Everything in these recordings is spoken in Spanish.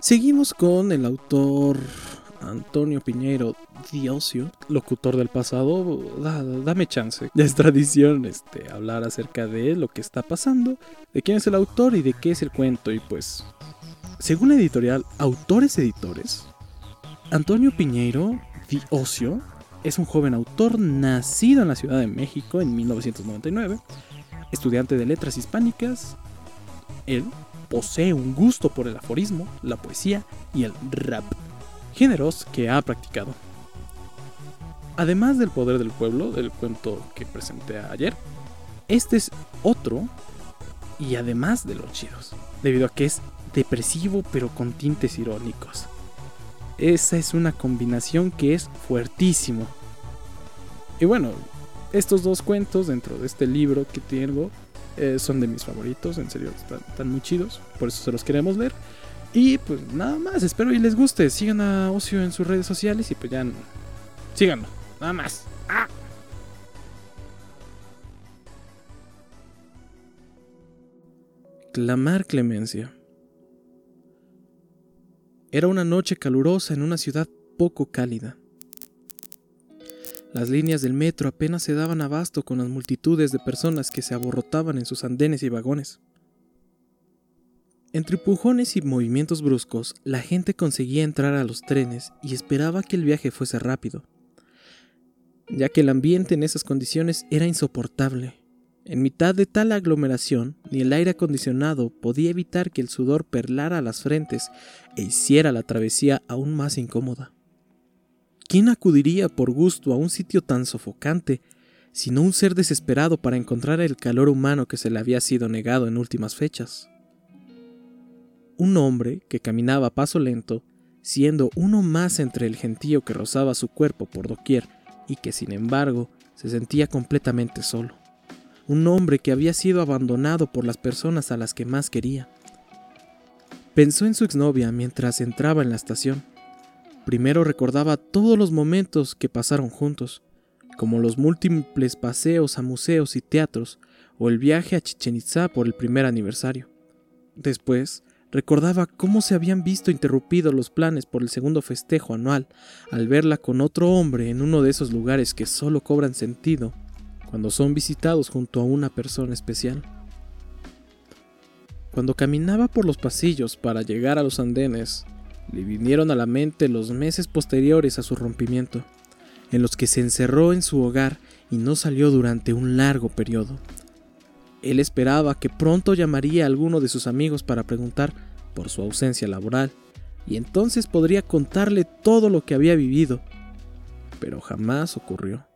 Seguimos con el autor Antonio Piñeiro Diosio, locutor del pasado. dame chance. Ya es tradición este, hablar acerca de lo que está pasando, de quién es el autor y de qué es el cuento. Y pues, según la editorial Autores Editores, Antonio Piñeiro Diosio es un joven autor nacido en la Ciudad de México en 1999, estudiante de letras hispánicas. Él posee un gusto por el aforismo, la poesía y el rap, géneros que ha practicado. Además del poder del pueblo, del cuento que presenté ayer, este es otro y además de los chidos, debido a que es depresivo pero con tintes irónicos. Esa es una combinación que es fuertísimo. Y bueno, estos dos cuentos dentro de este libro que tengo eh, son de mis favoritos, en serio, están, muy chidos, por eso se los queremos leer. Y pues nada más, espero y les guste. Sigan a Ocio en sus redes sociales y pues ya síganlo, nada más. ¡Ah! Clamar clemencia. Era una noche calurosa en una ciudad poco cálida. Las líneas del metro apenas se daban abasto con las multitudes de personas que se aborrotaban en sus andenes y vagones. Entre empujones y movimientos bruscos, la gente conseguía entrar a los trenes y esperaba que el viaje fuese rápido, ya que el ambiente en esas condiciones era insoportable. En mitad de tal aglomeración, ni el aire acondicionado podía evitar que el sudor perlara las frentes e hiciera la travesía aún más incómoda. ¿Quién acudiría por gusto a un sitio tan sofocante, sino un ser desesperado para encontrar el calor humano que se le había sido negado en últimas fechas? Un hombre que caminaba a paso lento, siendo uno más entre el gentío que rozaba su cuerpo por doquier y que sin embargo se sentía completamente solo. Un hombre que había sido abandonado por las personas a las que más quería. Pensó en su exnovia mientras entraba en la estación Primero recordaba todos los momentos que pasaron juntos, como los múltiples paseos a museos y teatros o el viaje a Chichen Itza por el primer aniversario. Después, recordaba cómo se habían visto interrumpidos los planes por el segundo festejo anual al verla con otro hombre en uno de esos lugares que solo cobran sentido cuando son visitados junto a una persona especial. Cuando caminaba por los pasillos para llegar a los andenes, le vinieron a la mente los meses posteriores a su rompimiento, en los que se encerró en su hogar y no salió durante un largo periodo. Él esperaba que pronto llamaría a alguno de sus amigos para preguntar por su ausencia laboral, y entonces podría contarle todo lo que había vivido, pero jamás ocurrió.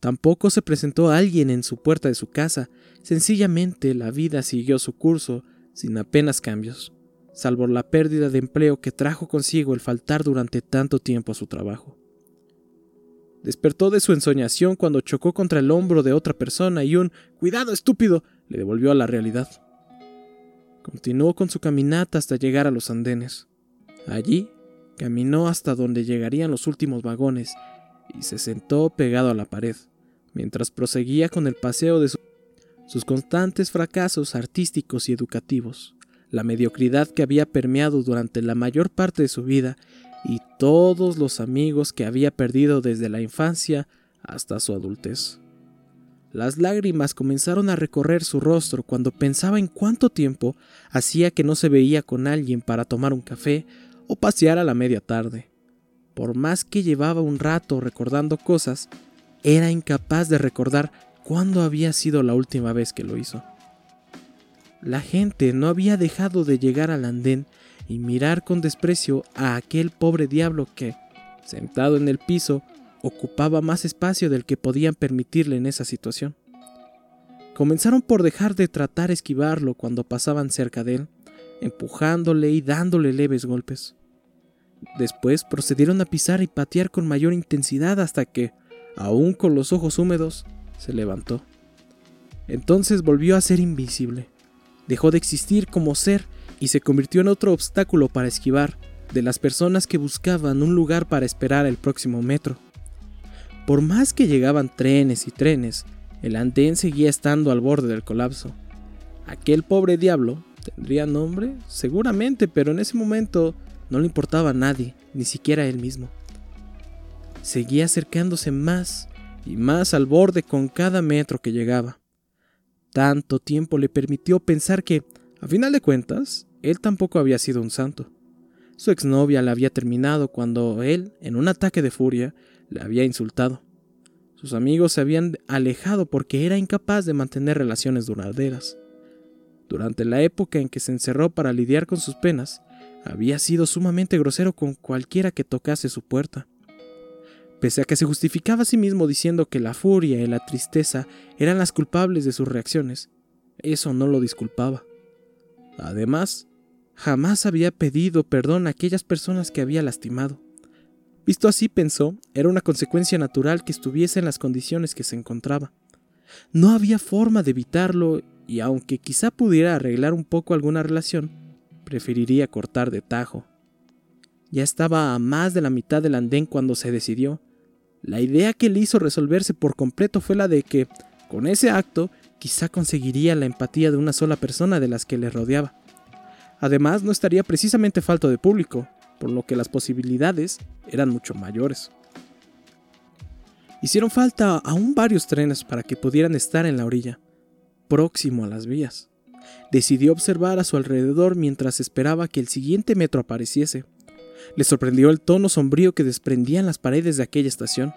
Tampoco se presentó alguien en su puerta de su casa, sencillamente la vida siguió su curso sin apenas cambios salvo la pérdida de empleo que trajo consigo el faltar durante tanto tiempo a su trabajo. Despertó de su ensoñación cuando chocó contra el hombro de otra persona y un ¡Cuidado, estúpido! le devolvió a la realidad. Continuó con su caminata hasta llegar a los andenes. Allí caminó hasta donde llegarían los últimos vagones y se sentó pegado a la pared, mientras proseguía con el paseo de sus constantes fracasos artísticos y educativos la mediocridad que había permeado durante la mayor parte de su vida y todos los amigos que había perdido desde la infancia hasta su adultez. Las lágrimas comenzaron a recorrer su rostro cuando pensaba en cuánto tiempo hacía que no se veía con alguien para tomar un café o pasear a la media tarde. Por más que llevaba un rato recordando cosas, era incapaz de recordar cuándo había sido la última vez que lo hizo. La gente no había dejado de llegar al andén y mirar con desprecio a aquel pobre diablo que, sentado en el piso, ocupaba más espacio del que podían permitirle en esa situación. Comenzaron por dejar de tratar esquivarlo cuando pasaban cerca de él, empujándole y dándole leves golpes. Después procedieron a pisar y patear con mayor intensidad hasta que, aún con los ojos húmedos, se levantó. Entonces volvió a ser invisible dejó de existir como ser y se convirtió en otro obstáculo para esquivar de las personas que buscaban un lugar para esperar el próximo metro. Por más que llegaban trenes y trenes, el andén seguía estando al borde del colapso. Aquel pobre diablo ¿Tendría nombre? Seguramente, pero en ese momento no le importaba a nadie, ni siquiera él mismo. Seguía acercándose más y más al borde con cada metro que llegaba. Tanto tiempo le permitió pensar que, a final de cuentas, él tampoco había sido un santo. Su exnovia la había terminado cuando él, en un ataque de furia, le había insultado. Sus amigos se habían alejado porque era incapaz de mantener relaciones duraderas. Durante la época en que se encerró para lidiar con sus penas, había sido sumamente grosero con cualquiera que tocase su puerta. Pese a que se justificaba a sí mismo diciendo que la furia y la tristeza eran las culpables de sus reacciones, eso no lo disculpaba. Además, jamás había pedido perdón a aquellas personas que había lastimado. Visto así, pensó, era una consecuencia natural que estuviese en las condiciones que se encontraba. No había forma de evitarlo y aunque quizá pudiera arreglar un poco alguna relación, preferiría cortar de tajo. Ya estaba a más de la mitad del andén cuando se decidió. La idea que le hizo resolverse por completo fue la de que, con ese acto, quizá conseguiría la empatía de una sola persona de las que le rodeaba. Además, no estaría precisamente falto de público, por lo que las posibilidades eran mucho mayores. Hicieron falta aún varios trenes para que pudieran estar en la orilla, próximo a las vías. Decidió observar a su alrededor mientras esperaba que el siguiente metro apareciese. Le sorprendió el tono sombrío que desprendían las paredes de aquella estación,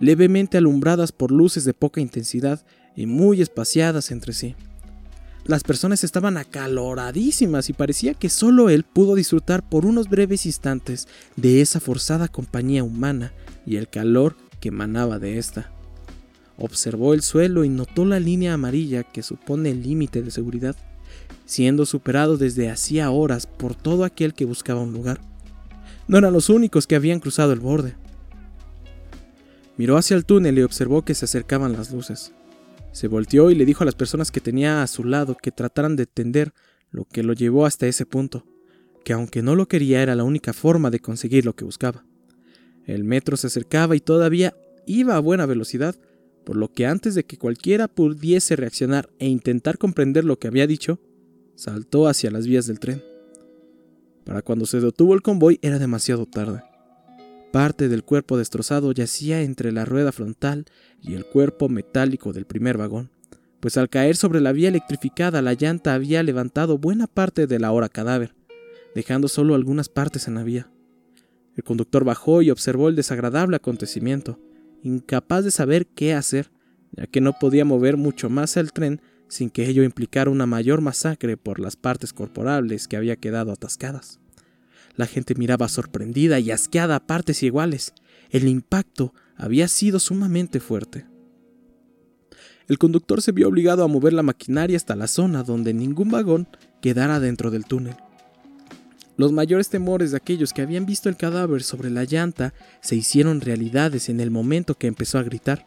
levemente alumbradas por luces de poca intensidad y muy espaciadas entre sí. Las personas estaban acaloradísimas y parecía que solo él pudo disfrutar por unos breves instantes de esa forzada compañía humana y el calor que emanaba de ésta. Observó el suelo y notó la línea amarilla que supone el límite de seguridad, siendo superado desde hacía horas por todo aquel que buscaba un lugar. No eran los únicos que habían cruzado el borde. Miró hacia el túnel y observó que se acercaban las luces. Se volteó y le dijo a las personas que tenía a su lado que trataran de entender lo que lo llevó hasta ese punto, que aunque no lo quería era la única forma de conseguir lo que buscaba. El metro se acercaba y todavía iba a buena velocidad, por lo que antes de que cualquiera pudiese reaccionar e intentar comprender lo que había dicho, saltó hacia las vías del tren. Para cuando se detuvo el convoy era demasiado tarde. Parte del cuerpo destrozado yacía entre la rueda frontal y el cuerpo metálico del primer vagón, pues al caer sobre la vía electrificada la llanta había levantado buena parte de la hora cadáver, dejando solo algunas partes en la vía. El conductor bajó y observó el desagradable acontecimiento, incapaz de saber qué hacer, ya que no podía mover mucho más el tren sin que ello implicara una mayor masacre por las partes corporales que había quedado atascadas. La gente miraba sorprendida y asqueada a partes iguales. El impacto había sido sumamente fuerte. El conductor se vio obligado a mover la maquinaria hasta la zona donde ningún vagón quedara dentro del túnel. Los mayores temores de aquellos que habían visto el cadáver sobre la llanta se hicieron realidades en el momento que empezó a gritar.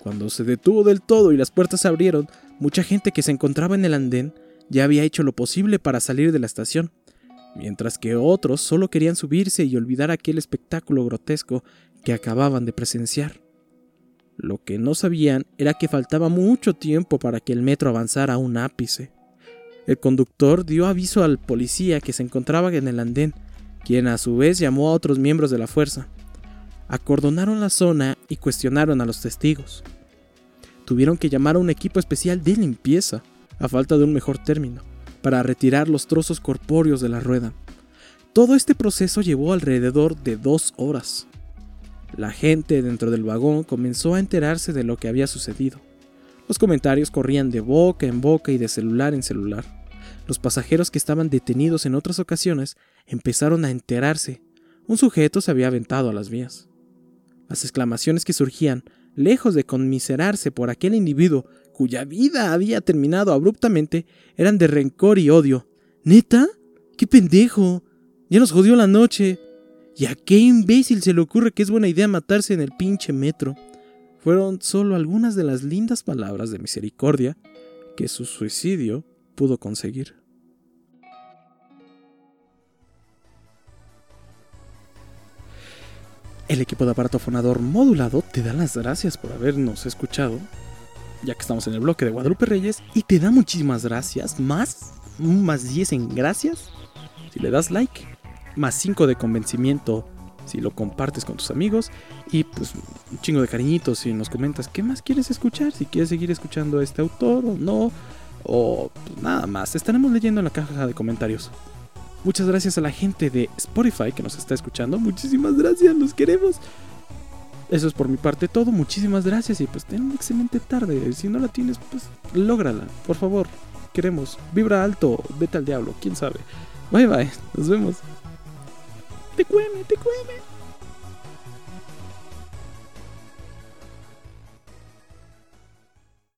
Cuando se detuvo del todo y las puertas se abrieron, mucha gente que se encontraba en el andén ya había hecho lo posible para salir de la estación mientras que otros solo querían subirse y olvidar aquel espectáculo grotesco que acababan de presenciar. Lo que no sabían era que faltaba mucho tiempo para que el metro avanzara un ápice. El conductor dio aviso al policía que se encontraba en el andén, quien a su vez llamó a otros miembros de la fuerza. Acordonaron la zona y cuestionaron a los testigos. Tuvieron que llamar a un equipo especial de limpieza, a falta de un mejor término para retirar los trozos corpóreos de la rueda. Todo este proceso llevó alrededor de dos horas. La gente dentro del vagón comenzó a enterarse de lo que había sucedido. Los comentarios corrían de boca en boca y de celular en celular. Los pasajeros que estaban detenidos en otras ocasiones empezaron a enterarse. Un sujeto se había aventado a las vías. Las exclamaciones que surgían, lejos de conmiserarse por aquel individuo cuya vida había terminado abruptamente eran de rencor y odio. ¿Neta? ¡Qué pendejo! Ya nos jodió la noche. ¿Y a qué imbécil se le ocurre que es buena idea matarse en el pinche metro? Fueron solo algunas de las lindas palabras de misericordia que su suicidio pudo conseguir. El equipo de aparato fonador modulado te da las gracias por habernos escuchado ya que estamos en el bloque de Guadalupe Reyes, y te da muchísimas gracias, más más 10 en gracias si le das like, más 5 de convencimiento si lo compartes con tus amigos y pues un chingo de cariñitos si nos comentas qué más quieres escuchar, si quieres seguir escuchando a este autor o no, o pues, nada más, estaremos leyendo en la caja de comentarios. Muchas gracias a la gente de Spotify que nos está escuchando, muchísimas gracias, los queremos. Eso es por mi parte todo, muchísimas gracias y pues ten una excelente tarde, si no la tienes pues lógrala, por favor, queremos, vibra alto, vete al diablo, quién sabe. Bye bye, nos vemos. Te cueme, te cueme.